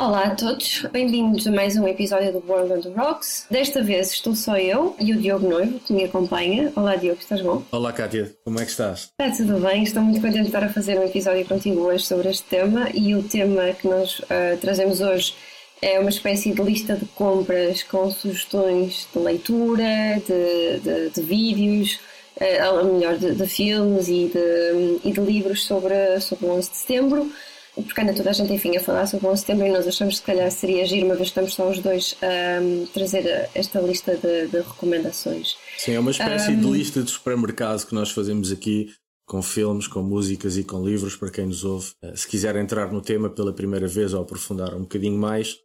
Olá a todos, bem-vindos a mais um episódio do World on the Rocks. Desta vez estou só eu e o Diogo Noivo que me acompanha. Olá Diogo, estás bom? Olá Kátia, como é que estás? Está tudo bem, estou muito contente de estar a fazer um episódio contigo hoje sobre este tema e o tema que nós uh, trazemos hoje é uma espécie de lista de compras com sugestões de leitura, de, de, de vídeos, uh, melhor, de, de filmes e de, e de livros sobre, sobre o 11 de setembro porque anda toda a gente, enfim, a falar sobre o 11 de setembro e nós achamos que se calhar seria agir, uma vez que estamos só os dois, a um, trazer esta lista de, de, recomendações. Sim, é uma espécie um, de lista de supermercado que nós fazemos aqui com filmes, com músicas e com livros para quem nos ouve. Eh, se quiser entrar no tema pela primeira vez ou aprofundar um bocadinho mais,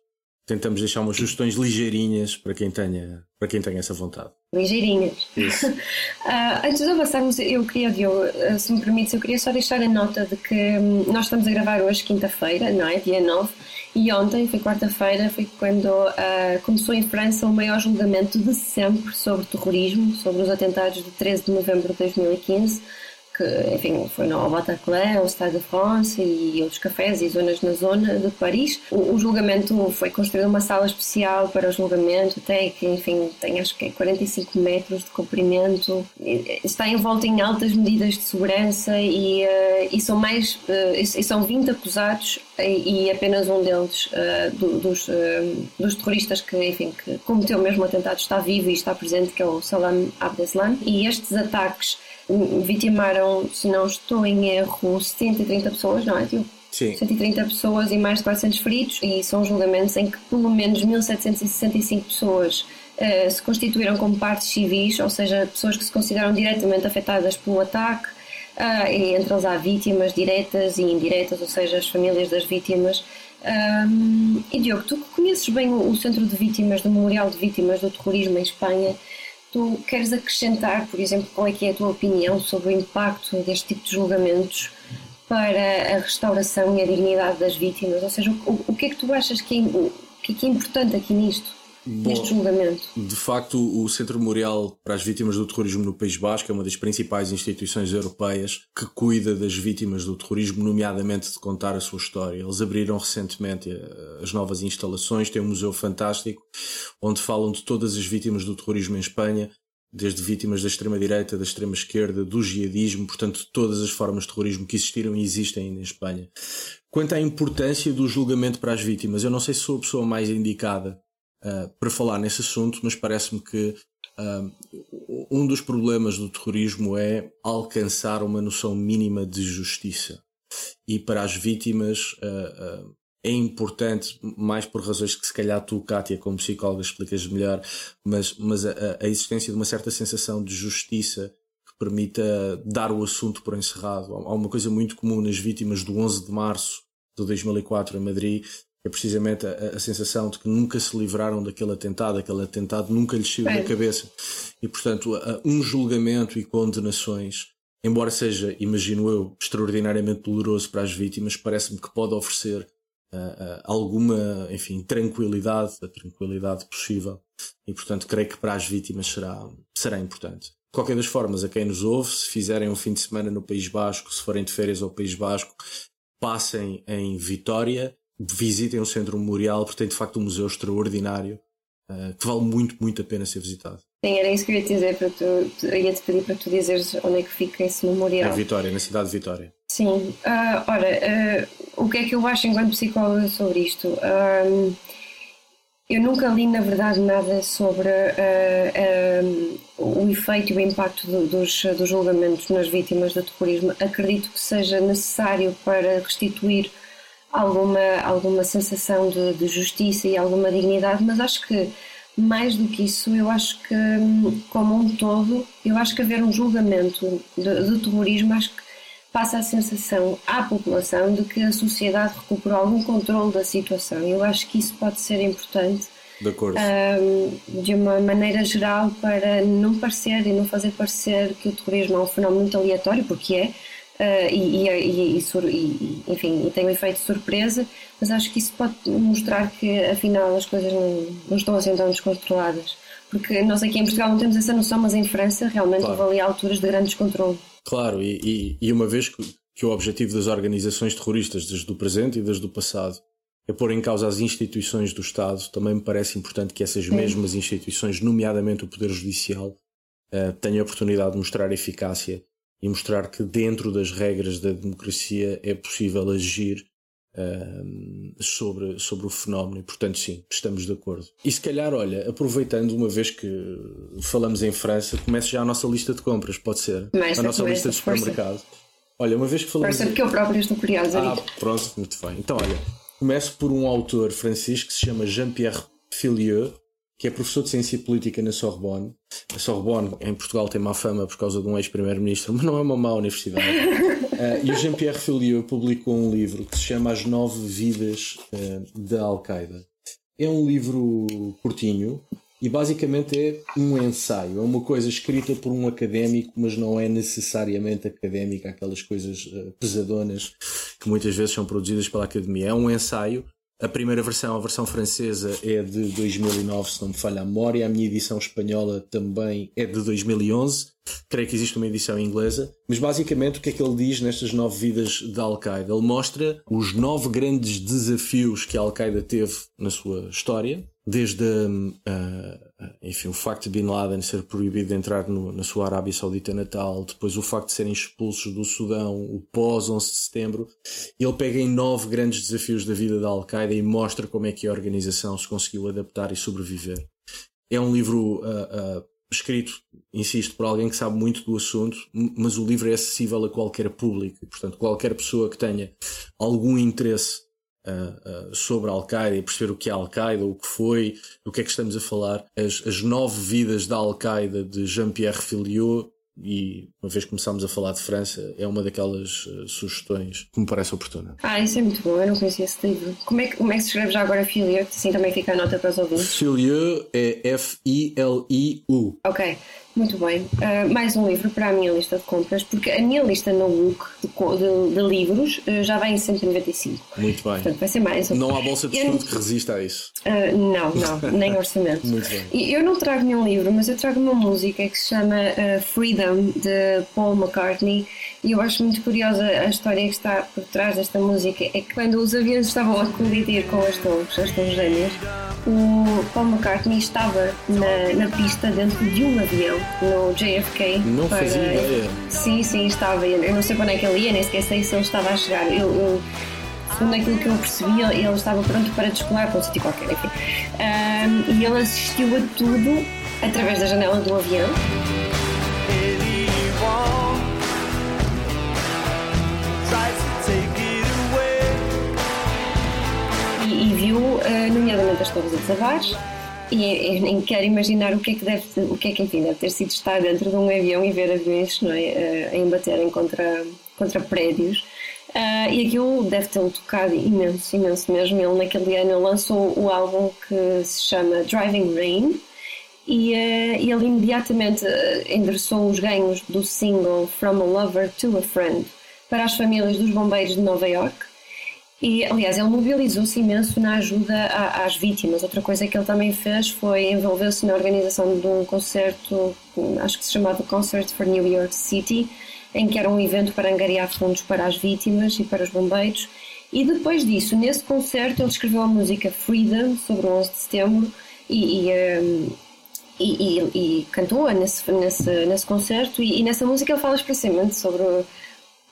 tentamos deixar umas sugestões ligeirinhas para quem tenha, para quem tenha essa vontade. Ligeirinhas. Uh, antes de avançarmos, eu queria, Diogo, ah, se me permites, eu queria só deixar a nota de que hum, nós estamos a gravar hoje, quinta-feira, não é? Dia 9, e ontem, foi quarta-feira, foi quando uh, começou em França o maior julgamento de sempre sobre terrorismo, sobre os atentados de 13 de novembro de 2015 que, enfim, foi no Bataclan, o Stade de France e outros cafés e zonas na zona de Paris. O, o julgamento foi construída uma sala especial para o julgamento, até que, enfim, tem acho que é 45 metros de comprimento, está envolto em altas medidas de segurança e, uh, e são mais, uh, e são 20 acusados e, e apenas um deles, uh, do, dos, dos terroristas que, enfim, que cometeu mesmo o atentado está vivo e está presente, que é o Salam Abdeslam. E estes ataques vitimaram, se não estou em erro, 130 pessoas, não é? Tipo, Sim. 130 pessoas e mais de 400 feridos, e são julgamentos em que pelo menos 1765 pessoas uh, se constituíram como partes civis, ou seja, pessoas que se consideram diretamente afetadas pelo ataque, uh, e entre eles há vítimas diretas e indiretas, ou seja, as famílias das vítimas. Um, e Diogo, tu conheces bem o, o Centro de Vítimas, do Memorial de Vítimas do Terrorismo em Espanha, tu queres acrescentar, por exemplo, qual é que é a tua opinião sobre o impacto deste tipo de julgamentos para a restauração e a dignidade das vítimas? Ou seja, o, o que é que tu achas que é, que é importante aqui nisto? Neste julgamento. De facto, o Centro Memorial para as Vítimas do Terrorismo no País Basco é uma das principais instituições europeias que cuida das vítimas do terrorismo, nomeadamente de contar a sua história. Eles abriram recentemente eh, as novas instalações, têm um museu fantástico onde falam de todas as vítimas do terrorismo em Espanha, desde vítimas da extrema-direita, da extrema-esquerda, do jihadismo, portanto, todas as formas de terrorismo que existiram e existem ainda em Espanha. Quanto à importância do julgamento para as vítimas, eu não sei se sou a pessoa mais indicada uh, para falar nesse assunto, mas parece-me que uh, um dos problemas do terrorismo é alcançar uma noção mínima de justiça. E para as vítimas uh, é importante, mais por razões que se calhar tu, Kátia, como psicóloga, explicas melhor, mas, mas a, a existência de uma certa sensação de justiça que permita dar o assunto por encerrado. Há uma coisa muito comum nas vítimas do 11 de março de 2004 em Madrid, é precisamente a, a, sensação de que nunca se livraram daquele atentado, aquele atentado nunca lhes saiu da cabeça. E, portanto, um julgamento e condenações, embora seja, imagino eu, extraordinariamente doloroso para as vítimas, parece-me que pode oferecer uh, uh, alguma, enfim, tranquilidade, a tranquilidade possível. E, portanto, creio que para as vítimas será, será importante. De qualquer das formas, a quem nos ouve, se fizerem um fim de semana no País Basco, se forem de férias ao País Basco, passem em Vitória visitem o Centro Memorial, porque tem de facto um museu extraordinário uh, que vale muito, muito a pena ser visitado. Sim, era isso que eu ia te dizer, para tu, eu ia te pedir para tu dizeres onde é que fica esse memorial. Em Vitória, na cidade de Vitória. Sim, uh, ora, uh, o que é que eu acho enquanto psicóloga sobre isto? Uh, eu nunca li, na verdade, nada sobre o efeito e o impacto do, dos, dos julgamentos nas vítimas do terrorismo. Acredito que seja necessário para restituir alguma, alguma sensação de, de, justiça e alguma dignidade, mas acho que mais do que isso, eu acho que, como um todo, eu acho que haver um julgamento de terrorismo, acho que passa a sensação à população de que a sociedade recuperou algum controle da situação. Eu acho que isso pode ser importante de, um, de uma maneira geral para não parecer e não fazer parecer que o terrorismo é um fenómeno muito aleatório, porque é, uh, e, e, e, e, enfim, tem um efeito de surpresa, mas acho que isso pode mostrar que afinal as coisas não, não estão assim tão descontroladas. Porque nós aqui em Portugal não temos essa noção, mas em França realmente claro. houve ali alturas de grande descontrole. Claro, e, e, uma vez que, que o objetivo das organizações terroristas, desde o presente e desde o passado, é pôr em causa as instituições do Estado, também me parece importante que essas Sim. mesmas instituições, nomeadamente o Poder Judicial, uh, tenham a oportunidade de mostrar eficácia e mostrar que dentro das regras da democracia é possível agir uh, sobre, sobre o fenómeno e, portanto, sim, estamos de acordo. E se calhar, olha, aproveitando uma vez que falamos em França, comece já a nossa lista de compras, pode ser? Começa, a nossa começa, lista de supermercado. Força. Olha, uma vez que falamos. Força, porque eu próprio estou curiosa. Ah, pronto, muito bem. Então, olha, começo por um autor francês que se chama Jean-Pierre Filieu, que é professor de Ciência Política na Sorbonne. A Sorbonne, em Portugal, tem má fama por causa de um ex-primeiro-ministro, mas não é uma má universidade. uh, e o Jean-Pierre Filieu publicou um livro que se chama As Nove Vidas uh, da Al-Qaeda. É um livro curtinho e basicamente é um ensaio. É uma coisa escrita por um académico, mas não é necessariamente académica, aquelas coisas uh, pesadonas que muitas vezes são produzidas pela academia. É um ensaio a primeira versão, a versão francesa, é de 2009, se não me falha a memória. A minha edição espanhola também é de 2011. Creio que existe uma edição inglesa. Mas basicamente, o que é que ele diz nestas nove vidas da Al-Qaeda? Ele mostra os nove grandes desafios que a Al-Qaeda teve na sua história desde uh, enfim, o facto de Bin Laden ser proibido de entrar no, na sua Arábia Saudita natal, depois o facto de serem expulsos do Sudão, o pós 11 de setembro, ele pega em nove grandes desafios da vida da Al-Qaeda e mostra como é que a organização se conseguiu adaptar e sobreviver. É um livro uh, uh, escrito, insisto, por alguém que sabe muito do assunto, mas o livro é acessível a qualquer público, portanto, qualquer pessoa que tenha algum interesse uh, uh, sobre a Al-Qaeda e perceber o que é a Al-Qaeda, o que foi, do que é que estamos a falar. As, as nove vidas da Al-Qaeda de Jean-Pierre Filiot e uma vez que começámos a falar de França, é uma daquelas uh, sugestões que me parece oportuna. Ah, isso é muito bom, eu não conhecia esse livro. Como é que, como é que se escreve já agora Filiu? Assim também fica a nota para os ouvintes. Filiu é F-I-L-I-U. Ok. Muito bem. Uh, mais um livro para a minha lista de compras, porque a minha lista no book de, de, de livros uh, já vai em 195. Muito bem. Portanto, vai ser mais um. Não há bolsa de estudo eu... que resista a isso. Uh, não, não, nem orçamento. Muito bem. E eu não trago nenhum livro, mas eu trago uma música que se chama Freedom, de Paul McCartney. E eu acho muito curiosa a história que está por trás desta música. É que quando os aviões estavam a colidir com as torres, as torres gêmeas, o Paul McCartney estava na, na pista dentro de um avião no JFK. Não para... fazia ideia. Sim, sim, estava. Eu não sei quando é que ele ia, nem sequer sei se ele estava a chegar. Eu, eu, segundo aquilo que eu percebi, ele estava pronto para descolar para um sítio qualquer. Enfim. Um, e ele assistiu a tudo através da janela do avião. E, e viu, uh, nomeadamente, as torres a desabar e nem quero imaginar o que é que deve, o que é que enfim, deve ter sido estar dentro de um avião e ver aviões não é, eh, a embaterem contra, contra prédios. Uh, e aquilo deve ter-me tocado imenso, imenso mesmo. Ele naquele ano lançou o álbum que se chama Driving Rain e uh, ele imediatamente endereçou os ganhos do single From a Lover to a Friend para as famílias dos bombeiros de Nova York e, aliás, ele mobilizou-se imenso na ajuda às vítimas. Outra coisa que ele também fez foi envolver-se na organização de um concerto, acho que se chamava Concert for New York City, em que era um evento para angariar fundos para as vítimas e para os bombeiros. E depois disso, nesse concerto, ele escreveu a música Freedom, sobre o 11 de setembro, e, e, um, e, e cantou-a nesse, nesse, nesse concerto. E, nessa música ele fala expressamente sobre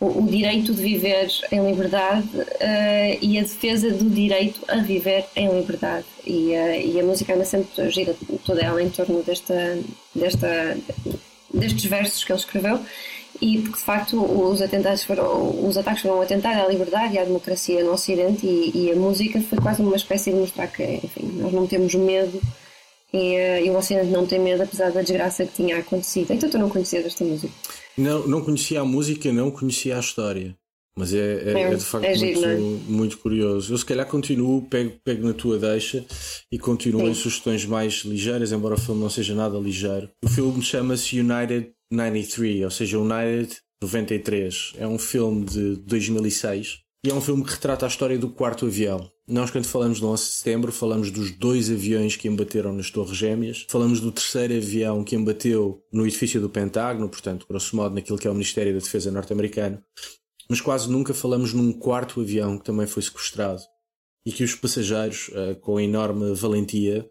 o, direito de viver em liberdade uh, e a defesa do direito a viver em liberdade. E, uh, e a música anda sempre gira toda ela em torno desta, desta, destes versos que ele escreveu e porque de facto os atentados foram os ataques foram um atentado à liberdade e à democracia no Ocidente e, e, a música foi quase uma espécie de mostrar que enfim nós não temos medo e, uh, e o Oceano Não Tem Medo, apesar da desgraça que tinha acontecido. Então tu não conhecias esta música? Não, não conhecia a música, não conhecia a história. Mas é, é, é, é de facto é muito, giro, é? muito, curioso. Eu se calhar continuo, pego, pego na tua deixa e continuo Sim. em sugestões mais ligeiras, embora o filme não seja nada ligeiro. O filme chama-se United 93, ou seja, United 93. É um filme de 2006 e é um filme que retrata a história do quarto avião. Nós, quando falamos do 11 de setembro, falamos dos dois aviões que embateram nas Torres Gêmeas, falamos do terceiro avião que embateu no edifício do Pentágono, portanto, grosso modo, naquilo que é o Ministério da Defesa norte-americano, mas quase nunca falamos num quarto avião que também foi sequestrado. E que os passageiros, uh, com enorme valentia,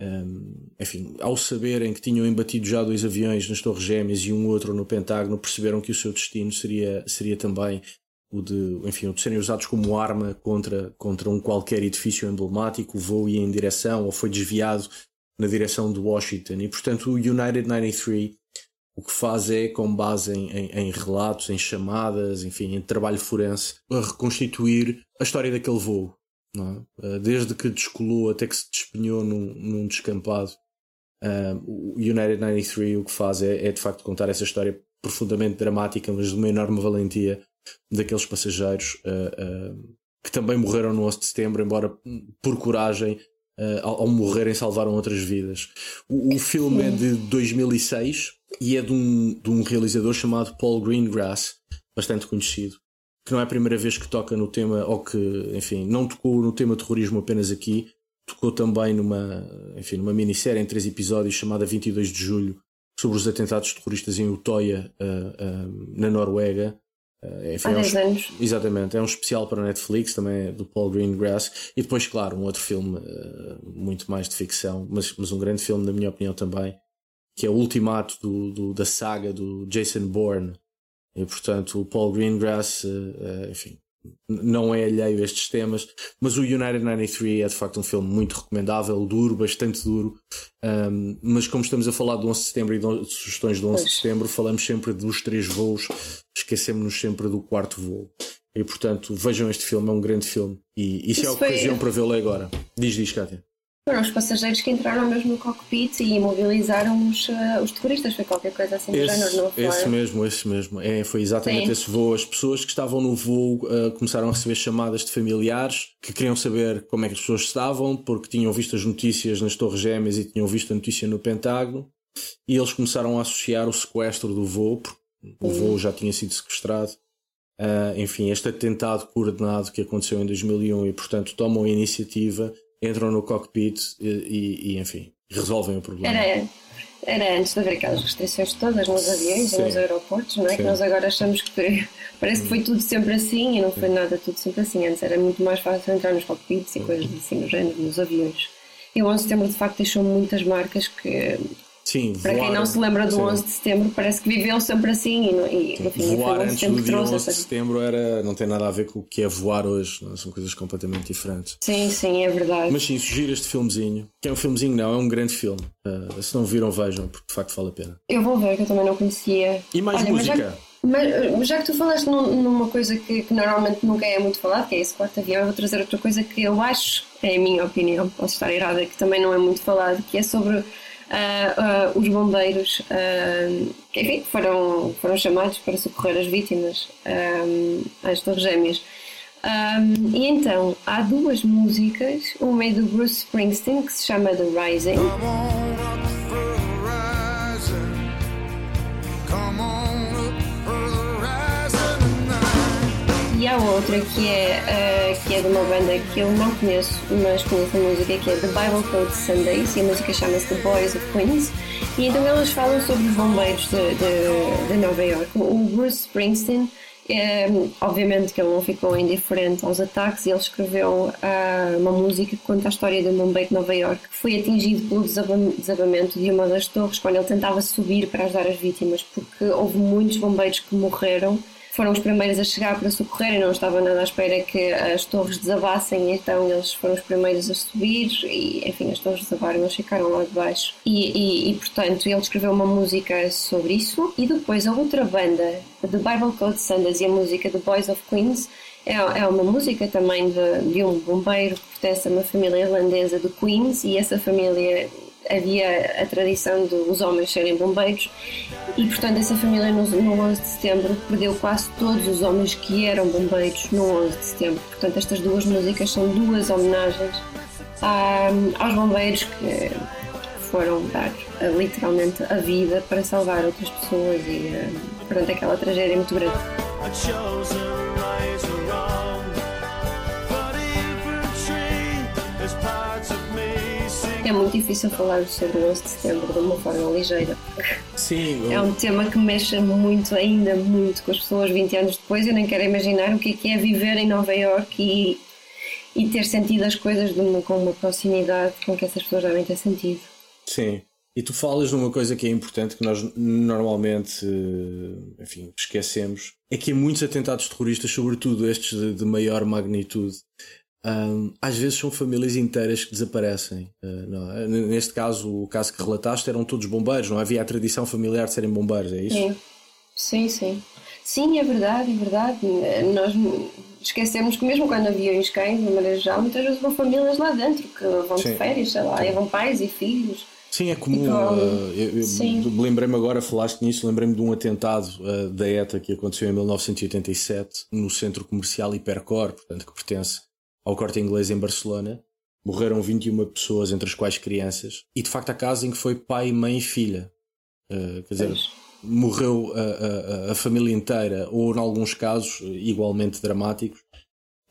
ehm, enfim, ao saberem que tinham embatido já dois aviões nas Torres Gêmeas e um outro no Pentágono, perceberam que o seu destino seria, seria também o de, enfim, o de serem usados como arma contra, contra um qualquer edifício emblemático. O voo ia em direção ou foi desviado na direção de Washington. E, portanto, o United 93 o que faz é, com base em, em, em, relatos, em chamadas, enfim, em trabalho forense, a reconstituir a história daquele voo. É? Desde que descolou até que se despenhou num, num descampado. o United 93 o que faz é, é, de facto contar essa história profundamente dramática, mas de uma enorme valentia daqueles passageiros uh, uh, que também morreram no 11 de setembro, embora por coragem Uh, ao, ao, morrerem salvaram outras vidas. O, o filme é de 2006 e é de um, de um realizador chamado Paul Greengrass, bastante conhecido, que não é a primeira vez que toca no tema, ou que, enfim, não tocou no tema terrorismo apenas aqui, tocou também numa, enfim, numa minissérie em três episódios chamada 22 de Julho, sobre os atentados terroristas em Utoya, uh, uh, na Noruega. Uh, enfim, Há 10 é um, anos. Exatamente, é um especial para a Netflix, também é do Paul Greengrass, e depois, claro, um outro filme uh, muito mais de ficção, mas, mas um grande filme, na minha opinião, também, que é o ultimato do, do, da saga do Jason Bourne. E portanto, o Paul Greengrass, uh, enfim, não é alheio a estes temas, mas o United 93 é de facto um filme muito recomendável, duro, bastante duro. Um, mas como estamos a falar do 11 de setembro e de sugestões do 11 de setembro, falamos sempre dos três voos, esquecemos-nos sempre do quarto voo. E portanto, vejam este filme, é um grande filme. E isso, isso é a ocasião foi... para vê-lo agora. Diz, diz, Kátia. Foram os passageiros que entraram mesmo no cockpit e imobilizaram os, uh, os terroristas, foi qualquer coisa assim do género, não foi? Esse mesmo, esse mesmo. É, foi exatamente Sim. esse voo. As pessoas que estavam no voo uh, começaram a receber chamadas de familiares que queriam saber como é que as pessoas estavam, porque tinham visto as notícias nas Torres Gêmeas e tinham visto a notícia no Pentágono, e eles começaram a associar o sequestro do voo, porque o voo já tinha sido sequestrado. Uh, enfim, este atentado coordenado que aconteceu em 2001 e, portanto, tomam a iniciativa entram no cockpit e, e, e enfim, resolvem o problema. Era, era antes de haver aquelas restrições todas nos aviões Sim. e nos aeroportos, não é? Sim. Que nós agora achamos que parece que foi tudo sempre assim e não foi nada tudo sempre assim. Antes era muito mais fácil entrar nos cockpits e coisas assim no género, nos aviões. E o 11 de setembro de facto deixou muitas marcas que Sim, Para voar, quem não se lembra do sim. 11 de setembro, parece que viveu sempre assim. E, e enfim, voar antes do dia 11 de setembro era, não tem nada a ver com o que é voar hoje, não? É? são coisas completamente diferentes. Sim, sim, é verdade. Mas sim, sugiro este filmezinho, que é um filmezinho, não, é um grande filme. Uh, se não viram, vejam, porque de facto vale a pena. Eu vou ver, que eu também não conhecia. E mais Olha, música? Mas já que tu falaste numa coisa que, que, normalmente nunca é muito falado, que é esse quarto avião, eu vou trazer outra coisa que eu acho, é a minha opinião, posso estar errada, que também não é muito falado, que é sobre uh, os bombeiros uh, enfim, foram, foram chamados para socorrer as vítimas às Torres Gêmeas. Um, e então há duas músicas, uma é do Bruce Springsteen que se chama The Rising. E há outra que é, uh, que é de uma banda que eu não conheço, mas conheço a música, que é The Bible Code Sundays, e a música chama-se The Boys of Queens. E então elas falam sobre os bombeiros de, de, de Nova York. O Bruce Springsteen, é, obviamente que ele não ficou indiferente aos ataques, ele escreveu uh, uma música que conta a história de um bombeiro de Nova York que foi atingido pelo desabamento de uma das torres quando ele tentava subir para ajudar as vítimas, porque houve muitos bombeiros que morreram foram os primeiros a chegar para socorrer e não estavam nada à espera que as torres desabassem, então eles foram os primeiros a subir e, enfim, as torres desabaram, eles ficaram lá de baixo. E, e, e, portanto, ele escreveu uma música sobre isso e depois a outra banda, The Bible Code Sanders e a música The Boys of Queens, é, é uma música também de, de um bombeiro que pertence a uma família irlandesa de Queens e essa família havia a tradição dos homens serem bombeiros e, portanto, essa família no, no 11 de setembro perdeu quase todos os homens que eram bombeiros no 11 de setembro. Portanto, estas duas músicas são duas homenagens a, aos bombeiros que foram dar literalmente a vida para salvar outras pessoas e, perante aquela tragédia muito grande. É muito difícil falar sobre o 11 de setembro de uma forma ligeira. Sim. É um tema que mexe muito, ainda muito com as pessoas 20 anos depois. Eu nem quero imaginar o que é, que é viver em Nova York e, e ter sentido as coisas uma, com uma proximidade com que essas pessoas devem ter sentido. Sim. E tu falas de uma coisa que é importante que nós normalmente, enfim, esquecemos, é que muitos atentados terroristas, sobretudo estes de, de maior magnitude, um, às vezes são famílias inteiras que desaparecem. Uh, é? Neste caso, o caso que relataste, eram todos bombeiros, não havia a tradição familiar de serem bombeiros, é isso? Sim, sim, sim. Sim, é verdade, é verdade. Nós esquecemos que mesmo quando aviões caem, de maneira geral, muitas vezes vão famílias lá dentro que vão sim. de férias, sei lá, e vão pais e filhos. Sim, é comum. Então, uh, lembrei-me agora, falaste nisso, lembrei-me de um atentado uh, da ETA que aconteceu em 1987 no centro comercial Hipercor, portanto, que pertence ao corte inglês em Barcelona. Morreram 21 pessoas, entre as quais crianças. E de facto, a casa em que foi pai, mãe e filha. Uh, quer dizer, morreu a, a, a, família inteira, ou em alguns casos igualmente dramáticos,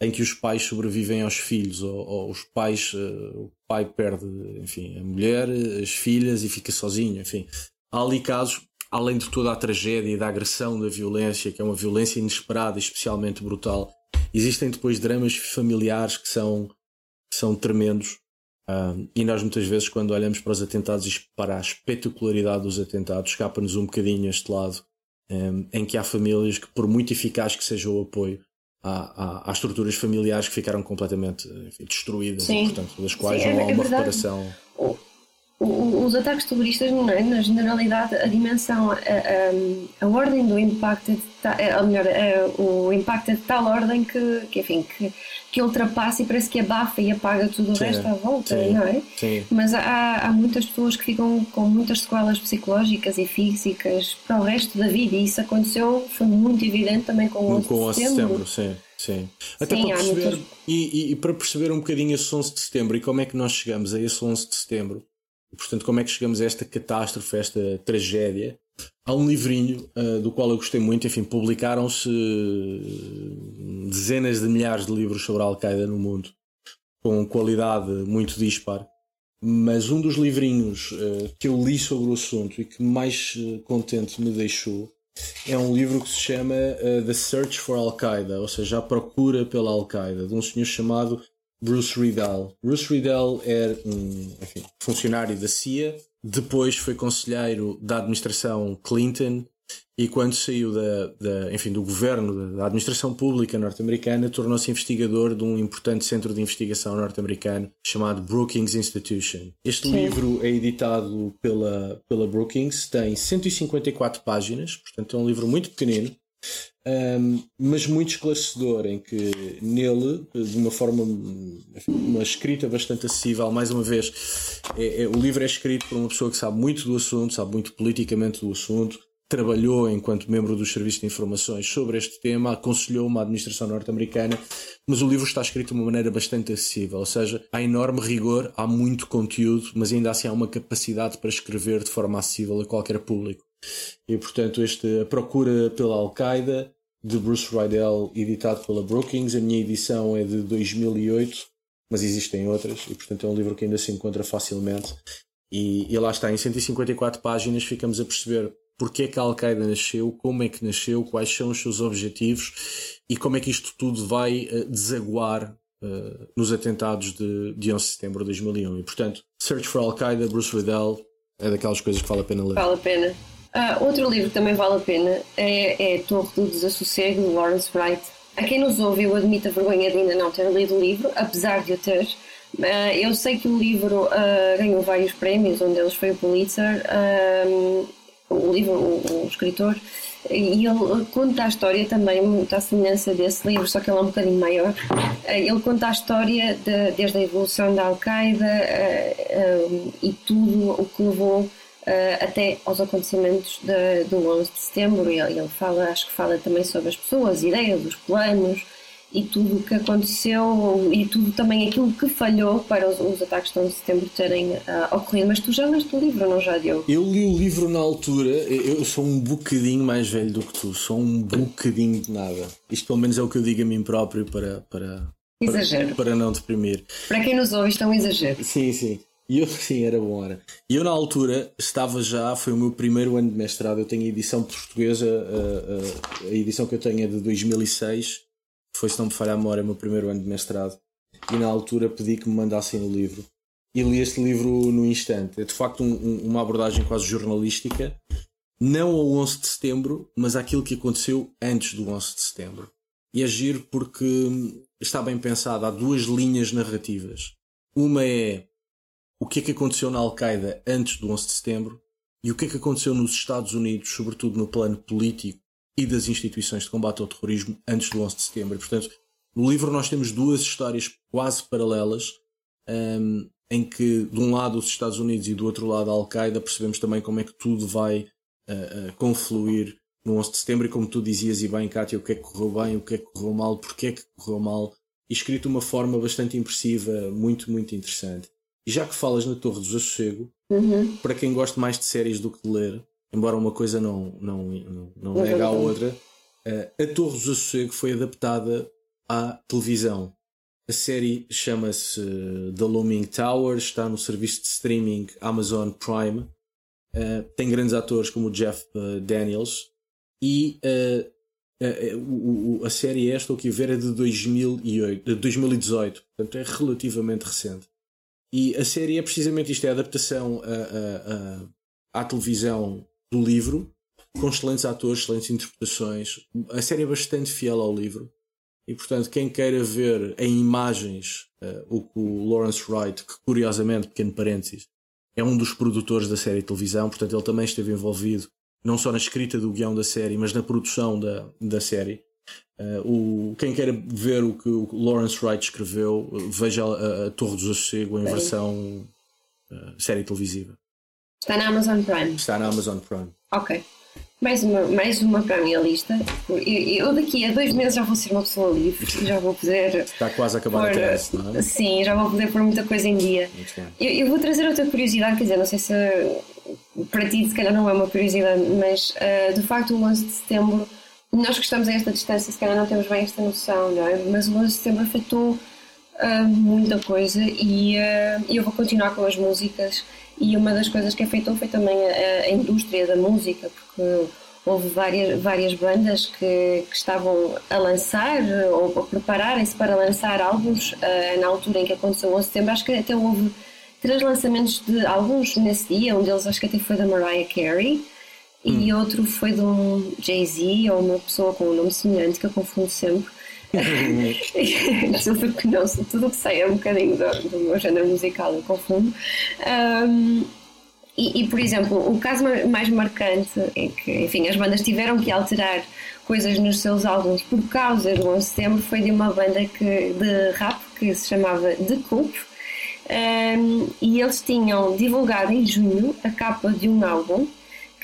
em que os pais sobrevivem aos filhos, ou, ou os pais, uh, o pai perde, enfim, a mulher, as filhas e fica sozinho, enfim. Há ali casos, além de toda a tragédia e da agressão da violência, que é uma violência inesperada e especialmente brutal, Existem depois dramas familiares que são, que são tremendos. Um, e nós muitas vezes, quando olhamos para os atentados e para a espetacularidade dos atentados, escapa-nos um bocadinho este lado, um, em que há famílias que, por muito eficaz que seja o apoio, há, há, há estruturas familiares que ficaram completamente enfim, destruídas, e, portanto, das quais Sim, não é, há uma é reparação os ataques terroristas, na generalidade, a dimensão, a, a, a ordem do impacto, é, ou melhor, é, o impacto é de tal ordem que, que, enfim, que, que ultrapassa e parece que abafa e apaga tudo o sim, resto à volta, sim, não é? Sim. Mas há, há muitas pessoas que ficam com muitas sequelas psicológicas e físicas para o resto da vida e isso aconteceu, foi muito evidente também com o 11 com de setembro. setembro sim. Sim. Até Sim, para perceber, muitas... e, e, e, para perceber um bocadinho esse 11 de setembro e como é que nós chegamos a esse 11 de setembro, e, portanto, como é que chegamos a esta catástrofe, a esta tragédia? Há um livrinho uh, do qual eu gostei muito, enfim, publicaram-se dezenas de milhares de livros sobre a Al-Qaeda no mundo, com qualidade muito dispar. Mas um dos livrinhos uh, que eu li sobre o assunto e que mais contente me deixou é um livro que se chama The Search for Al-Qaeda, ou seja, a procura pela Al-Qaeda, de um senhor chamado Bruce Riddell. Bruce Riddell era um enfim, funcionário da CIA, depois foi conselheiro da administração Clinton e quando saiu da, da enfim, do governo da administração pública norte-americana tornou-se investigador de um importante centro de investigação norte-americano chamado Brookings Institution. Este Sim. livro é editado pela, pela Brookings, tem 154 páginas, portanto é um livro muito pequenino um, mas muito esclarecedor, em que nele, de uma forma, uma escrita bastante acessível, mais uma vez, é, é, o livro é escrito por uma pessoa que sabe muito do assunto, sabe muito politicamente do assunto, trabalhou enquanto membro dos serviços de informações sobre este tema, aconselhou uma administração norte-americana, mas o livro está escrito de uma maneira bastante acessível, ou seja, há enorme rigor, há muito conteúdo, mas ainda assim há uma capacidade para escrever de forma acessível a qualquer público. E portanto, esta procura pela Al-Qaeda de Bruce Rydell, editado pela Brookings. A minha edição é de 2008, mas existem outras, e portanto é um livro que ainda se encontra facilmente. E, e lá está, em 154 páginas, ficamos a perceber porque é que a Al-Qaeda nasceu, como é que nasceu, quais são os seus objetivos e como é que isto tudo vai uh, desaguar uh, nos atentados de, de 11 de setembro de 2001. E portanto, Search for Al-Qaeda, Bruce Riddell, é daquelas coisas que vale a pena ler. Vale a pena. Uh, outro livro que também vale a pena é, é Torre do Desassossego, de Lawrence Wright. A quem nos ouve, eu admito a vergonha de ainda não ter lido o livro, apesar de o ter. Uh, eu sei que o livro uh, ganhou vários prémios, um deles foi o Pulitzer. o livro, o, o, escritor, e ele conta a história também, muita semelhança desse livro, só que ele é um bocadinho maior. Ele conta a história de, desde a evolução da Al-Qaeda e tudo o que levou até aos acontecimentos de, do 11 de setembro. Ele, ele fala, acho que fala também sobre as pessoas, ideias, os planos e tudo o que aconteceu e tudo também aquilo que falhou para os, os ataques de 11 de setembro terem uh, ocorrido. Mas tu já leste o livro, não já, Diogo? Eu li o livro na altura, eu sou um bocadinho mais velho do que tu, sou um bocadinho de nada. Isto pelo menos é o que eu digo a mim próprio para. para exagero. Para, para não deprimir. Para quem nos ouve, isto é um exagero. Sim, sim. E eu, sim, era bom, era. E eu, na altura, estava já, foi o meu primeiro ano de mestrado. Eu tenho a edição portuguesa, a, a, a edição que eu tenho é de 2006 foi, se não me falha a memória, o meu primeiro ano de mestrado. E na altura pedi que me mandassem o livro. E li este livro no instante. É de facto um, um, uma abordagem quase jornalística, não ao 11 de setembro, mas àquilo que aconteceu antes do 11 de setembro. E agir é porque está bem pensado. Há duas linhas narrativas. Uma é o que é que aconteceu na Al-Qaeda antes do 11 de setembro e o que é que aconteceu nos Estados Unidos, sobretudo no plano político, e das instituições de combate ao terrorismo antes do 11 de setembro. Portanto, no livro nós temos duas histórias quase paralelas, um, em que de um lado os Estados Unidos e do outro lado a Al-Qaeda percebemos também como é que tudo vai uh, uh, confluir no 11 de setembro e como tu dizias e bem, Kátia, o que é que correu bem, o que é que correu mal, porque é que correu mal, e escrito de uma forma bastante impressiva, muito, muito interessante. E já que falas na Torre do Desassossego, uhum. para quem gosta mais de séries do que de ler, embora uma coisa não, não, não, não nega a outra, eh, a Torre do Sossego foi adaptada à televisão. A série chama-se eh, The Looming Tower, está no serviço de streaming Amazon Prime. Uh, tem grandes atores como o Jeff uh, Daniels e uh, a série esta, o que ver, é de, 2008, de 2018, portanto é relativamente recente. E a série é precisamente isto: é a adaptação à televisão do livro, com excelentes atores, excelentes interpretações. A série é bastante fiel ao livro. E portanto, quem queira ver em imagens uh, o que o Lawrence Wright, que curiosamente, pequeno parênteses, é um dos produtores da série de televisão, portanto, ele também esteve envolvido não só na escrita do guião da série, mas na produção da, da série. Uh, o, quem queira ver o que o Lawrence Wright escreveu, veja a, a Torre do Sossego em versão uh, série televisiva. Está na Amazon Prime. Está na Amazon Prime. Ok. Mais uma, mais uma para a minha lista. Eu, eu daqui a dois meses já vou ser uma pessoa livre e já vou poder. Está quase a acabar pôr, a teste, não é? Sim, já vou poder pôr muita coisa em dia. Eu, eu, vou trazer outra curiosidade, quer dizer, não sei se para ti se calhar não é uma curiosidade, mas uh, de facto o 11 de setembro, nós que estamos a esta distância, se calhar não temos bem esta noção, não é? Mas o 11 de setembro afetou uh, muita coisa e uh, eu vou continuar com as músicas e uma das coisas que afetou foi também a, a indústria da música, porque houve várias, várias bandas que, que estavam a lançar ou a prepararem-se para lançar álbuns uh, na altura em que aconteceu o 11 de setembro. Acho que até houve três lançamentos de álbuns nesse dia, um deles acho que até foi da Mariah Carey hum. e outro foi de um Jay-Z ou uma pessoa com um nome semelhante que eu confundo sempre. tudo que não, tudo que sai é um bocadinho do, do meu género musical, eu confundo. Um, e, e, por exemplo, o caso mais marcante é que, enfim, as bandas tiveram que alterar coisas nos seus álbuns por causa do 11 de setembro foi de uma banda que, de rap que se chamava The Coop. Um, e eles tinham divulgado em junho a capa de um álbum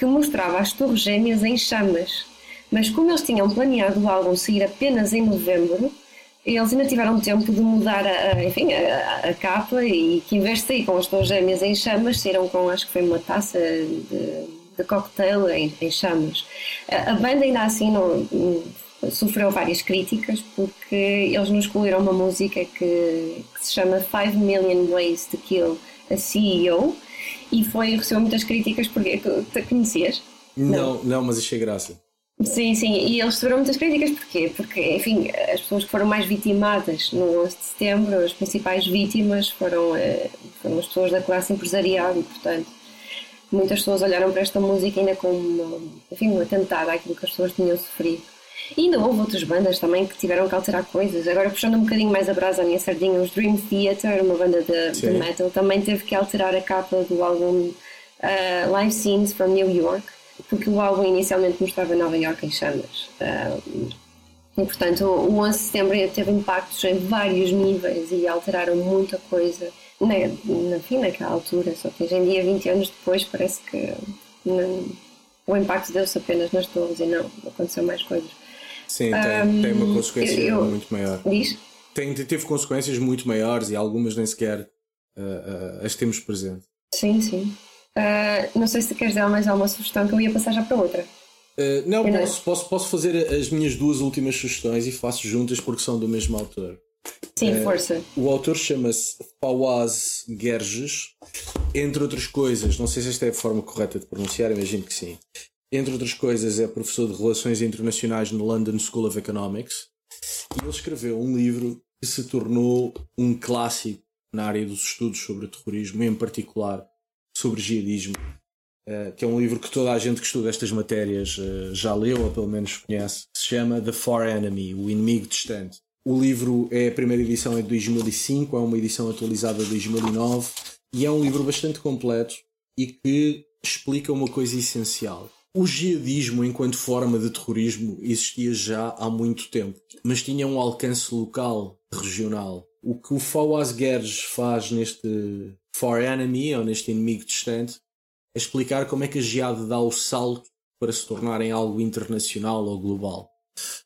que mostrava as Torres Gêmeas em chamas mas como eles tinham planeado o álbum sair apenas em novembro, eles ainda tiveram tempo de mudar a, enfim, a, a, capa e que em vez de sair com as duas gêmeas em chamas, saíram com acho que foi uma taça de, de cocktail em, em chamas. A, a, banda ainda assim não, sofreu várias críticas porque eles nos excluíram uma música que, que se chama 5 Million Ways to Kill a CEO e foi, recebeu muitas críticas porque tu conhecias? Não, não, não mas achei graça. Sim, sim, e eles sofreram muitas críticas, porquê? Porque, enfim, as pessoas que foram mais vitimadas no 11 de setembro, as principais vítimas foram, eh, foram as pessoas da classe empresarial e, portanto, muitas pessoas olharam para esta música ainda como, enfim, um atentado àquilo que as pessoas tinham sofrido. E ainda houve outras bandas também que tiveram que alterar coisas. Agora, puxando um bocadinho mais a brasa à minha sardinha, os Dream Theater, uma banda de, de metal, também teve que alterar a capa do álbum uh, Live Scenes from New York porque o álbum inicialmente mostrava Nova York em chamas. Uh, e, portanto, o 11 de setembro teve impactos em vários níveis e alteraram muita coisa na, na, fim, naquela altura. Só que hoje em dia, 20 anos depois, parece que não, o impacto deu-se apenas nas torres e não, aconteceu mais coisas. Sim, tem, um, tem uma consequência eu, muito maior. Diz? Tem, teve consequências muito maiores e algumas nem sequer uh, uh, as temos presente. Sim, sim. Uh, não sei se queres dar mais alguma sugestão que eu ia passar já para outra. Não, posso, posso, posso fazer as minhas duas últimas sugestões e faço juntas porque são do mesmo autor. Sim, força. O autor chama-se Fawaz Gerges, entre outras coisas, não sei se esta é a forma correta de pronunciar, imagino que sim. Entre outras coisas, é professor de Relações Internacionais no London School of Economics e ele escreveu um livro que se tornou um clássico na área dos estudos sobre terrorismo, em particular sobre jihadismo, uh, que é um livro que toda a gente que estuda estas matérias uh, já leu ou pelo menos conhece, se chama The Far Enemy, o inimigo distante. O livro é a primeira edição é de 2005, é uma edição atualizada de 2009 e é um livro bastante completo e que explica uma coisa essencial. O jihadismo, enquanto forma de terrorismo, existia já há muito tempo, mas tinha um alcance local, regional. O que o Fawaz Gerges faz neste For Enemy, ou neste inimigo distante, é explicar como é que a jihad dá o salto para se tornar em algo internacional ou global.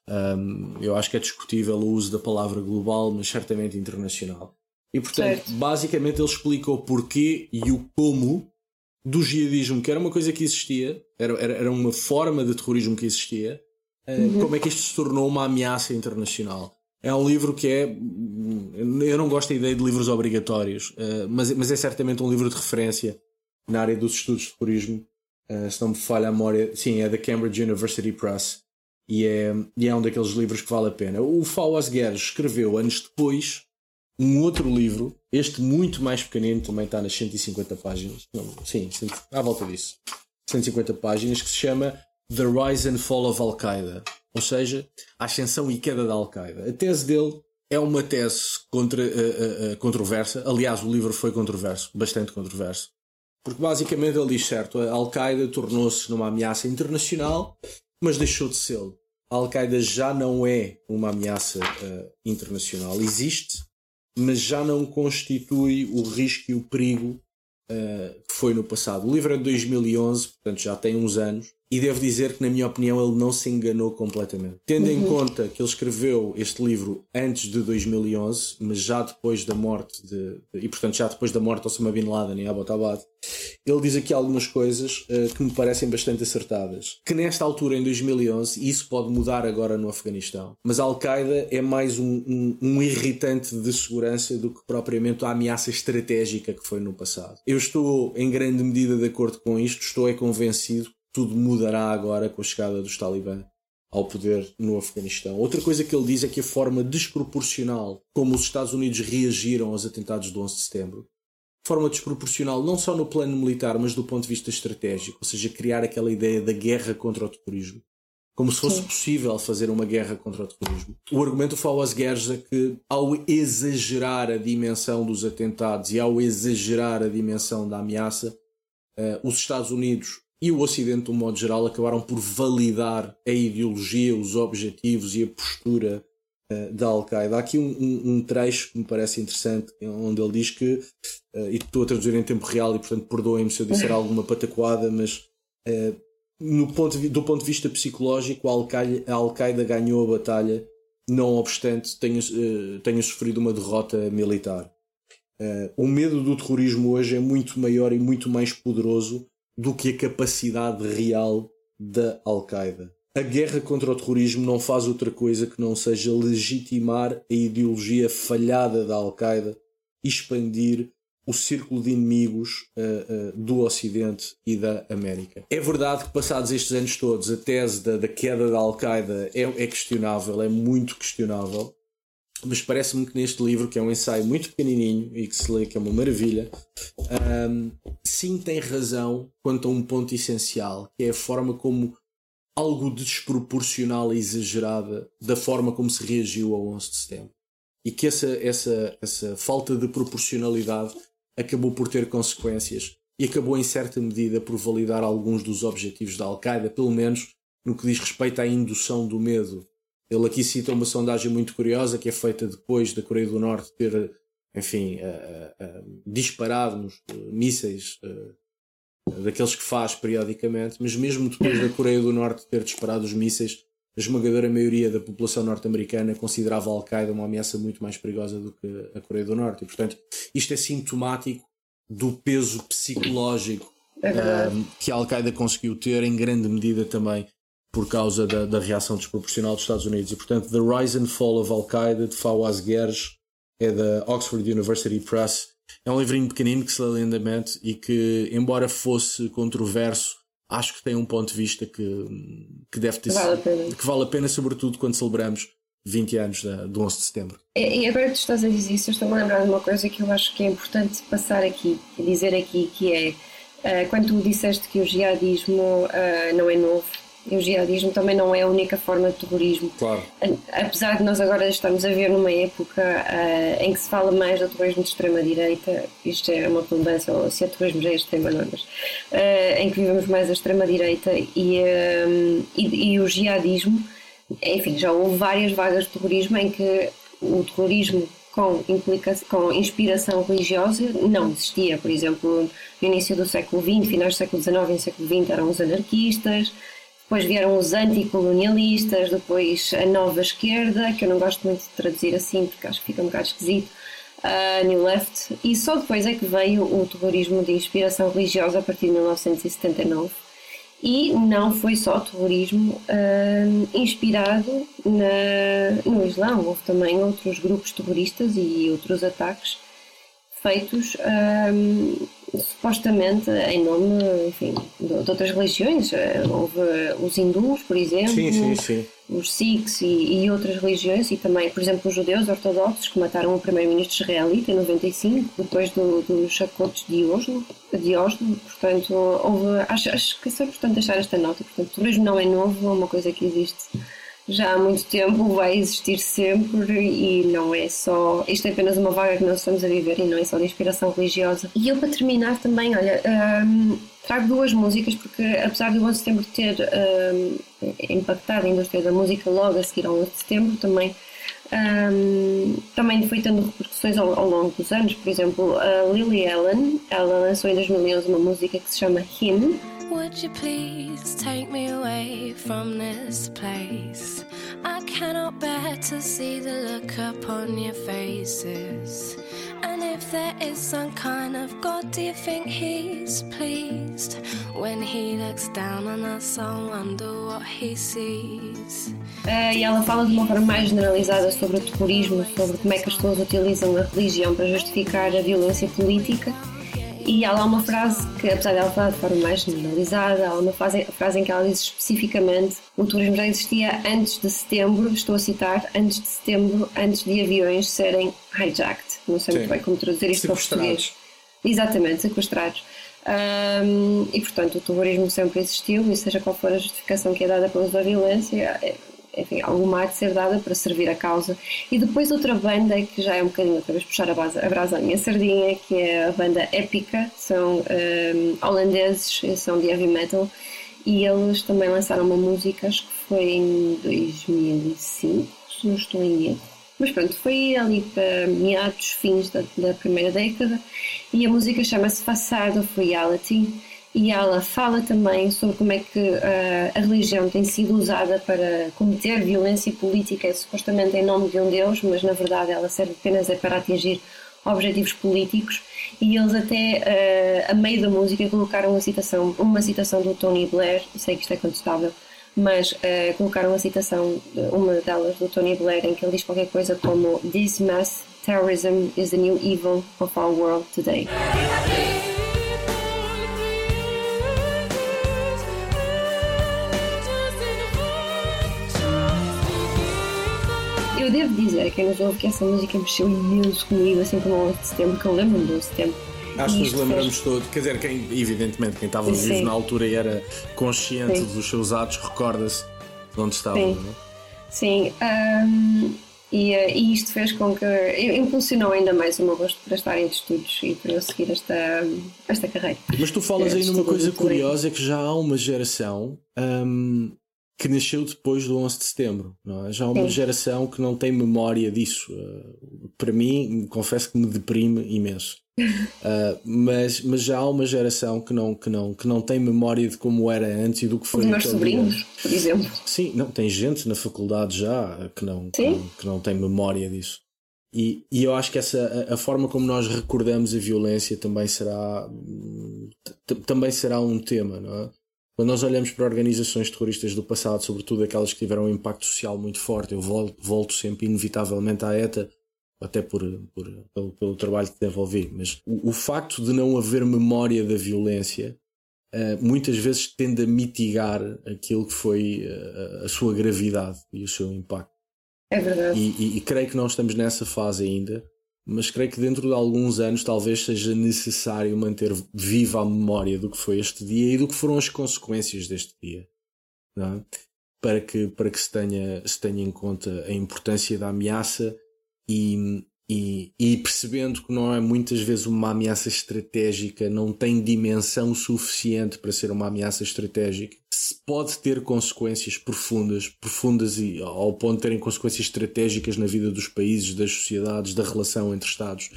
Um, eu acho que é discutível o uso da palavra global, mas certamente internacional. E portanto, certo. basicamente ele explica o porquê e o como do jihadismo, que era uma coisa que existia, era, era, uma forma de terrorismo que existia, uhum. como é que isto se tornou uma ameaça internacional. É um livro que é. Eu não gosto da ideia de livros obrigatórios, uh, mas, mas é certamente um livro de referência na área dos estudos de terrorismo. Uh, se não me falha a memória, sim, é da Cambridge University Press e é, e é um daqueles livros que vale a pena. O Fawaz Guedes escreveu anos depois um outro livro, este muito mais pequenino, também está nas 150 páginas, não, sim, à volta disso, 150 páginas, que se chama The Rise and Fall of Al-Qaeda ou seja, a ascensão e queda da Al-Qaeda. A tese dele é uma tese contra, uh, uh, uh, controversa. Aliás, o livro foi controverso, bastante controverso. Porque basicamente ele diz certo, a Al-Qaeda tornou-se numa ameaça internacional, mas deixou de ser. A Al-Qaeda já não é uma ameaça internacional. Existe, mas já não constitui o risco e o perigo que foi no passado. O livro é de 2011, portanto já tem uns anos. E devo dizer que, na minha opinião, ele não se enganou completamente. Tendo uhum. em conta que ele escreveu este livro antes de 2011, mas já depois da morte de. e portanto já depois da morte de Osama Bin Laden e Abbottabad, ele diz aqui algumas coisas uh, que me parecem bastante acertadas. Que nesta altura, em 2011, e isso pode mudar agora no Afeganistão, mas a Al-Qaeda é mais um, um, um irritante de segurança do que propriamente a ameaça estratégica que foi no passado. Eu estou, em grande medida, de acordo com isto, estou é convencido tudo mudará agora com a chegada dos Talibã ao poder no Afeganistão. Outra coisa que ele diz é que a forma desproporcional como os Estados Unidos reagiram aos atentados do 11 de setembro, forma desproporcional não só no plano militar, mas do ponto de vista estratégico, ou seja, criar aquela ideia da guerra contra o terrorismo. Como se fosse Sim. possível fazer uma guerra contra o terrorismo. O argumento do Fawaz Guerres é que, ao exagerar a dimensão dos atentados e ao exagerar a dimensão da ameaça, uh, os Estados Unidos e o Ocidente, de um modo geral, acabaram por validar a ideologia, os objetivos e a postura da Al-Qaeda. Há aqui um, um, um, trecho que me parece interessante, onde ele diz que, uh, e estou a traduzir em tempo real, e portanto perdoem-me se eu disser alguma patacoada, mas uh, no ponto de, do ponto de vista psicológico, a Al-Qaeda ganhou a batalha, não obstante tenha, tenha sofrido uma derrota militar. o medo do terrorismo hoje é muito maior e muito mais poderoso do que a capacidade real da Al-Qaeda. A guerra contra o terrorismo não faz outra coisa que não seja legitimar a ideologia falhada da Al-Qaeda e expandir o círculo de inimigos uh, uh, do Ocidente e da América. É verdade que, passados estes anos todos, a tese da, da queda da Al-Qaeda é, é questionável, é muito questionável, mas parece-me que neste livro, que é um ensaio muito pequenininho e que se lê, que é uma maravilha, um, sim tem razão quanto a um ponto essencial, que é a forma como algo desproporcional e exagerada da forma como se reagiu ao 11 de setembro. E que essa, essa, essa falta de proporcionalidade acabou por ter consequências e acabou em certa medida por validar alguns dos objetivos da Al-Qaeda, pelo menos no que diz respeito à indução do medo. Ele aqui cita uma sondagem muito curiosa que é feita depois da Coreia do Norte ter, enfim, uh, uh, disparado nos mísseis daqueles que faz periodicamente, mas mesmo depois da Coreia do Norte ter disparado os mísseis, a esmagadora maioria da população norte-americana considerava a Al-Qaeda uma ameaça muito mais perigosa do que a Coreia do Norte. E, portanto, isto é sintomático do peso psicológico é um, que a Al-Qaeda conseguiu ter, em grande medida também por causa da, da, reação desproporcional dos Estados Unidos. E, portanto, The Rise and Fall of Al-Qaeda, de Fawaz Gersh, é da Oxford University Press. É um livrinho pequenino que se lê lindamente e que, embora fosse controverso, acho que tem um ponto de vista que, que deve ter vale sido, que vale a pena, sobretudo quando celebramos 20 anos da, do 11 de setembro. E, e agora que tu estás a dizer isso, eu estou-me a lembrar de uma coisa que eu acho que é importante passar aqui, dizer aqui, que é uh, quando tu disseste que o jihadismo uh, não é novo, e o jihadismo também não é a única forma de terrorismo. Claro. Apesar de nós agora estarmos a ver numa época uh, em que se fala mais do terrorismo de extrema-direita, isto é uma redundância, ou se é terrorismo já é extrema, não, mas uh, em que vivemos mais a extrema-direita e, uh, e, e o jihadismo, enfim, já houve várias vagas de terrorismo em que o terrorismo com, com inspiração religiosa não existia. Por exemplo, no início do século XX, finais do século XIX e século XX eram os anarquistas, depois vieram os anticolonialistas, depois a nova esquerda, que eu não gosto muito de traduzir assim porque acho que fica um bocado esquisito, a New Left, e só depois é que veio o terrorismo de inspiração religiosa a partir de 1979. E não foi só terrorismo uh, inspirado na, no Islão, houve também outros grupos terroristas e outros ataques feitos um, supostamente em nome enfim, de, de, outras religiões. Eh, houve os hindus, por exemplo, sim, sim, sim. os sikhs e, e, outras religiões, e também, por exemplo, os judeus ortodoxos que mataram o primeiro-ministro israelita em 95, depois dos do chacotes de Oslo. De Oslo. Portanto, houve, acho, acho que é importante deixar esta nota. Portanto, o turismo não é novo, é uma coisa que existe já há muito tempo, vai existir sempre e não é só. Isto é apenas uma vaga que nós estamos a viver e não é só de inspiração religiosa. E eu, para terminar, também, olha, um, trago duas músicas porque, apesar do 11 de setembro ter um, impactado a indústria da música logo a seguir ao 11 de setembro, também. Um, também foi tendo repercussões ao, ao, longo dos anos. Por exemplo, a Lily Allen, ela lançou em 2011 uma música que se chama Him Would you please take me away from this place? I cannot bear to see the look upon your faces. And if there is some kind of God, do you think He's pleased? When He looks down on us, I wonder what He sees. Uh, e ela fala de uma forma mais generalizada sobre o terrorismo, sobre como é que as pessoas utilizam a religião para justificar a violência política e há lá uma frase que, apesar dela falar de forma mais generalizada, há uma frase, frase em que ela diz especificamente o turismo já existia antes de setembro, estou a citar, antes de setembro, antes de aviões serem hijacked. Não sei Sim. muito bem como traduzir isto para português. Exatamente, sequestrados. Um, e portanto o terrorismo sempre existiu e seja qual for a justificação que é dada pela sua violência, é, enfim, alguma há de ser dada para servir a causa. E depois outra banda que já é um bocadinho outra vez puxar a, base, a brasa à minha sardinha, que é a banda Épica, são um, holandeses, são de heavy metal, e eles também lançaram uma música, acho que foi em 2005, se não estou em erro. Mas pronto, foi ali para meados, fins da, da primeira década, e a música chama-se Facade of Reality e ela fala também sobre como é que uh, a religião tem sido usada para cometer violência política, supostamente em nome de um Deus, mas na verdade ela serve apenas é para atingir objetivos políticos. E eles até, uh, a meio da música, colocaram uma citação, uma citação do Tony Blair, sei que isto é contestável, mas uh, colocaram uma citação, uma delas do Tony Blair, em que ele diz qualquer coisa como This mass terrorism is the new evil of our world today. Dizer a quem nos ouve que essa música mexeu imenso comigo, assim como ao 11 de setembro, que eu lembro-me do 11 de setembro. Acho que nos lembramos fez... todos, quer dizer, quem, evidentemente, quem estava vivo na altura e era consciente Sim. dos seus atos, recorda-se de onde estava. Sim, não é? Sim. Um, E, eh, e, isto fez com que impulsionou ainda mais o meu gosto para estar em estudos e para eu seguir esta, esta carreira. Mas tu falas aí numa coisa curiosa: é que já há uma geração hum, que nasceu depois do 11 de setembro. Não é? Já há uma Sim. geração que não tem memória disso. Uh, para mim, confesso que me deprime imenso. Uh, mas, mas já há uma geração que não, que, não, que não tem memória de como era antes e do que foi. Os meus sobrinhos, por exemplo. Sim, não, tem gente na faculdade já que não, que não, que não, tem memória disso. E, e eu acho que essa, a, a forma como nós recordamos a violência também será, também será um tema, não é? Quando nós olhamos para organizações terroristas do passado, sobretudo aquelas que tiveram um impacto social muito forte, eu volto, sempre inevitavelmente à ETA, até por, por pelo, pelo, trabalho que desenvolvi, mas o, o, facto de não haver memória da violência uh, muitas vezes tende a mitigar aquilo que foi uh, a sua gravidade e o seu impacto. É verdade. E, e, e, creio que nós estamos nessa fase ainda, mas creio que dentro de alguns anos talvez seja necessário manter viva a memória do que foi este dia e do que foram as consequências deste dia. É? Para que, para que se, tenha, se tenha em conta a importância da ameaça e, e, e, percebendo que não é muitas vezes uma ameaça estratégica, não tem dimensão suficiente para ser uma ameaça estratégica, pode ter consequências profundas, profundas e ao ponto de terem consequências estratégicas na vida dos países, das sociedades, da relação entre Estados.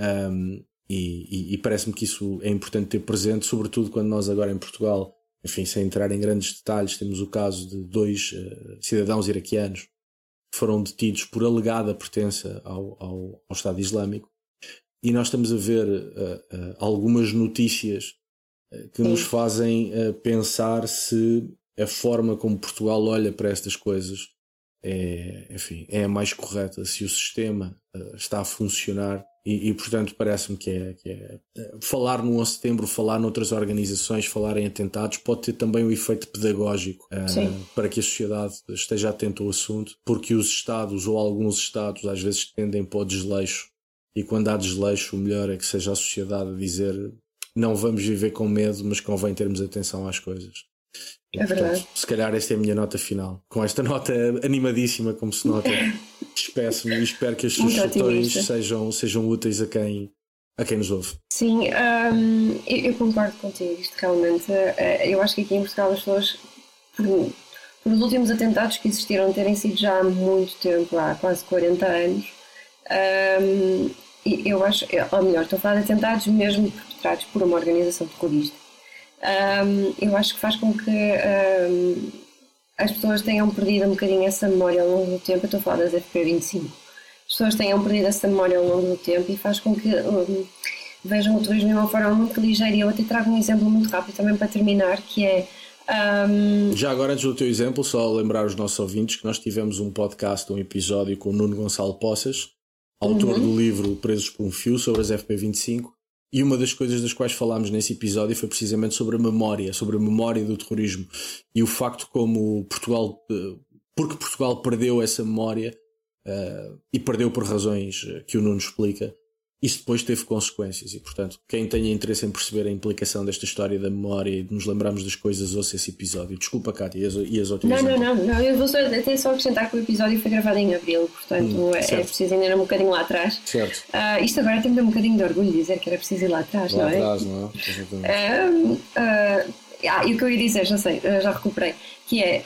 Um, e, e, e parece-me que isso é importante ter presente, sobretudo quando nós agora em Portugal, enfim, sem entrar em grandes detalhes, temos o caso de dois uh, cidadãos iraquianos foram detidos por alegada pertença ao, ao, ao Estado Islâmico. E nós estamos a ver uh, uh, algumas notícias uh, que nos fazem pensar se a forma como Portugal olha para estas coisas é, enfim, é a mais correta, se o sistema está a funcionar e, e portanto, parece-me que, é, que é, falar no 11 de setembro, falar noutras organizações, falar em atentados, pode ter também um efeito pedagógico uh, para que a sociedade esteja atenta ao assunto, porque os Estados ou alguns Estados às vezes tendem para o desleixo, e quando há desleixo, o melhor é que seja a sociedade a dizer não vamos viver com medo, mas convém termos atenção às coisas. É verdade. se calhar esta é a minha nota final. Com esta nota animadíssima, como se nota, despeço-me e espero que as sugestões sejam, sejam úteis a quem, a quem nos ouve. Sim, um, eu, eu, concordo contigo. Isto realmente, uh, eu acho que aqui em Portugal as pessoas, por, por os últimos atentados que existiram terem sido já há muito tempo, há quase 40 anos, um, eu acho, ou melhor, estou a falar de atentados mesmo perpetrados por uma organização terrorista um, eu acho que faz com que um, as pessoas tenham perdido um bocadinho essa memória ao longo do tempo. Eu estou a falar das FP25. As pessoas tenham perdido essa memória ao longo do tempo e faz com que um, vejam o turismo de uma forma muito ligeira. E eu até trago um exemplo muito rápido também para terminar, que é. Um... Já agora, antes do teu exemplo, só lembrar os nossos ouvintes que nós tivemos um podcast, um episódio com o Nuno Gonçalo Poças, autor uhum. do livro Presos por um Fio, sobre as FP25, e uma das coisas das quais falámos nesse episódio foi precisamente sobre a memória, sobre a memória do terrorismo. E o facto como Portugal, eh, porque Portugal perdeu essa memória uh, e perdeu por razões que o Nuno explica, isso depois teve consequências e, portanto, quem tenha interesse em perceber a implicação desta história da memória e de nos lembrarmos das coisas, ouça esse episódio. Desculpa, Cátia, e as outras Não, não, não, não, eu vou só, até só acrescentar que o episódio foi gravado em abril, portanto hum, é, é, preciso ainda ir um bocadinho lá atrás. Certo. Uh, isto agora tem-me um bocadinho de orgulho dizer que era preciso ir lá atrás, lá não é? Atrás, não é? Uh, uh, ah, e o que eu ia dizer, já sei, já recuperei, que é,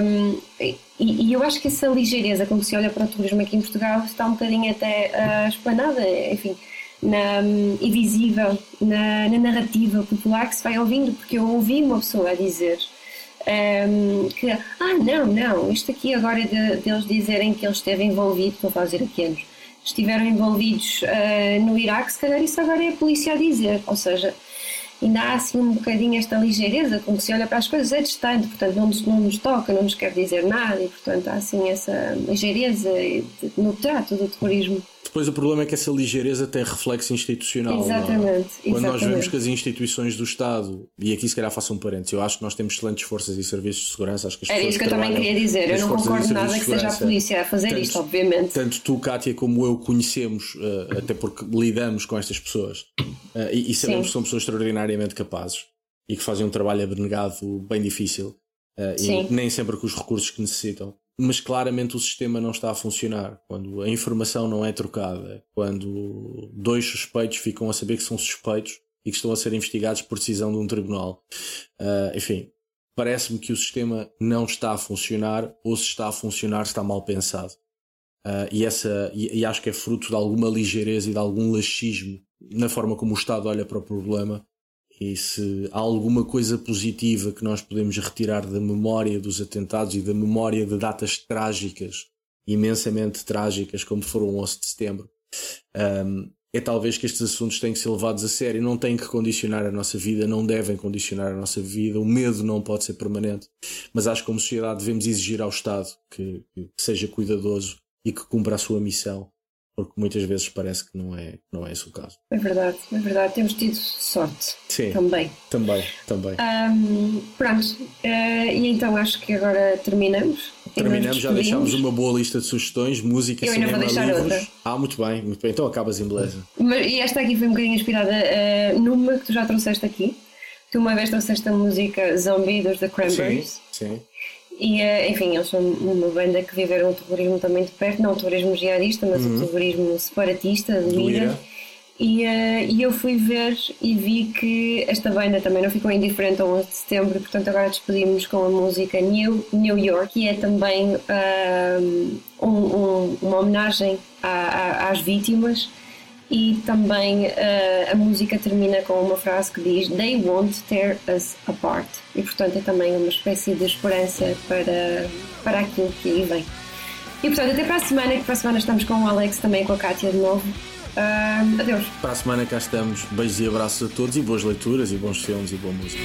um, e, e, eu acho que essa ligeireza com que se olha para o turismo aqui em Portugal está um bocadinho até uh, esplanada, enfim, na, e visível na, na, narrativa popular que se vai ouvindo, porque eu ouvi uma pessoa a dizer um, que, ah, não, não, isto aqui agora é de, deles dizerem que ele esteve envolvido, estou a fazer estiveram envolvidos uh, no Iraque, se calhar isso agora é a polícia a dizer, ou seja, ainda há assim um bocadinho esta ligeireza com que se olha para as coisas, é distante, portanto não nos, não nos toca, não nos quer dizer nada e portanto há assim essa ligeireza no trato do terrorismo. Depois o problema é que essa ligeireza tem reflexo institucional. É? Exatamente. Quando exatamente. nós vemos que as instituições do Estado, e aqui se calhar faço um parênteses, eu acho que nós temos excelentes forças e serviços de segurança. Acho que Era isso que eu também queria dizer. Eu não concordo nada que seja a polícia a fazer tanto, isto, obviamente. Tanto tu, Kátia, como eu conhecemos, uh, até porque lidamos com estas pessoas uh, e, e, sabemos Sim. que são pessoas extraordinariamente capazes e que fazem um trabalho abnegado bem difícil uh, e nem sempre com os recursos que necessitam mas claramente o sistema não está a funcionar. Quando a informação não é trocada, quando dois suspeitos ficam a saber que são suspeitos e que estão a ser investigados por decisão de um tribunal. Uh, enfim, parece-me que o sistema não está a funcionar, ou se está a funcionar, está mal pensado. Uh, e, essa, e, e, acho que é fruto de alguma ligeireza e de algum laxismo na forma como o Estado olha para o problema. E se há alguma coisa positiva que nós podemos retirar da memória dos atentados e da memória de datas trágicas, imensamente trágicas, como foram o 11 de setembro, um, é talvez que estes assuntos têm que ser levados a sério, não têm que condicionar a nossa vida, não devem condicionar a nossa vida, o medo não pode ser permanente, mas acho que como sociedade devemos exigir ao Estado que, que seja cuidadoso e que cumpra a sua missão, porque muitas vezes parece que não é, não é esse o caso. É verdade, é verdade, temos tido sorte Sim, também. Também, também. Um, pronto, uh, e então acho que agora terminamos. Terminamos, já deixámos uma boa lista de sugestões, música, Eu cinema, livros. outra. Ah, muito bem, muito bem. Então acabas em beleza. Mas, e esta aqui foi um bocadinho inspirada uh, numa que tu já trouxeste aqui. Tu uma vez trouxeste a música Zombie dos The Cranberries. Sim, sim. E, uh, enfim, eles são uma banda que viveram o terrorismo também de perto, não o terrorismo jihadista, mas Uhum. o terrorismo separatista do IRA. IRA. E, uh, e eu fui ver e vi que esta banda também não ficou indiferente ao 11 de setembro, portanto agora despedimos com a música New, New York, que é também um, um- uma homenagem à- à- às vítimas. E também uh, a música termina com uma frase que diz They won't tear us apart. E portanto é também uma espécie de esperança para, para aquilo que aí vem. E portanto, até para a semana, que para a semana estamos com o Alex também com a Kátia de novo. Ah, adeus. Para a semana cá estamos. Beijos e abraços a todos e boas leituras e bons filmes e boa música.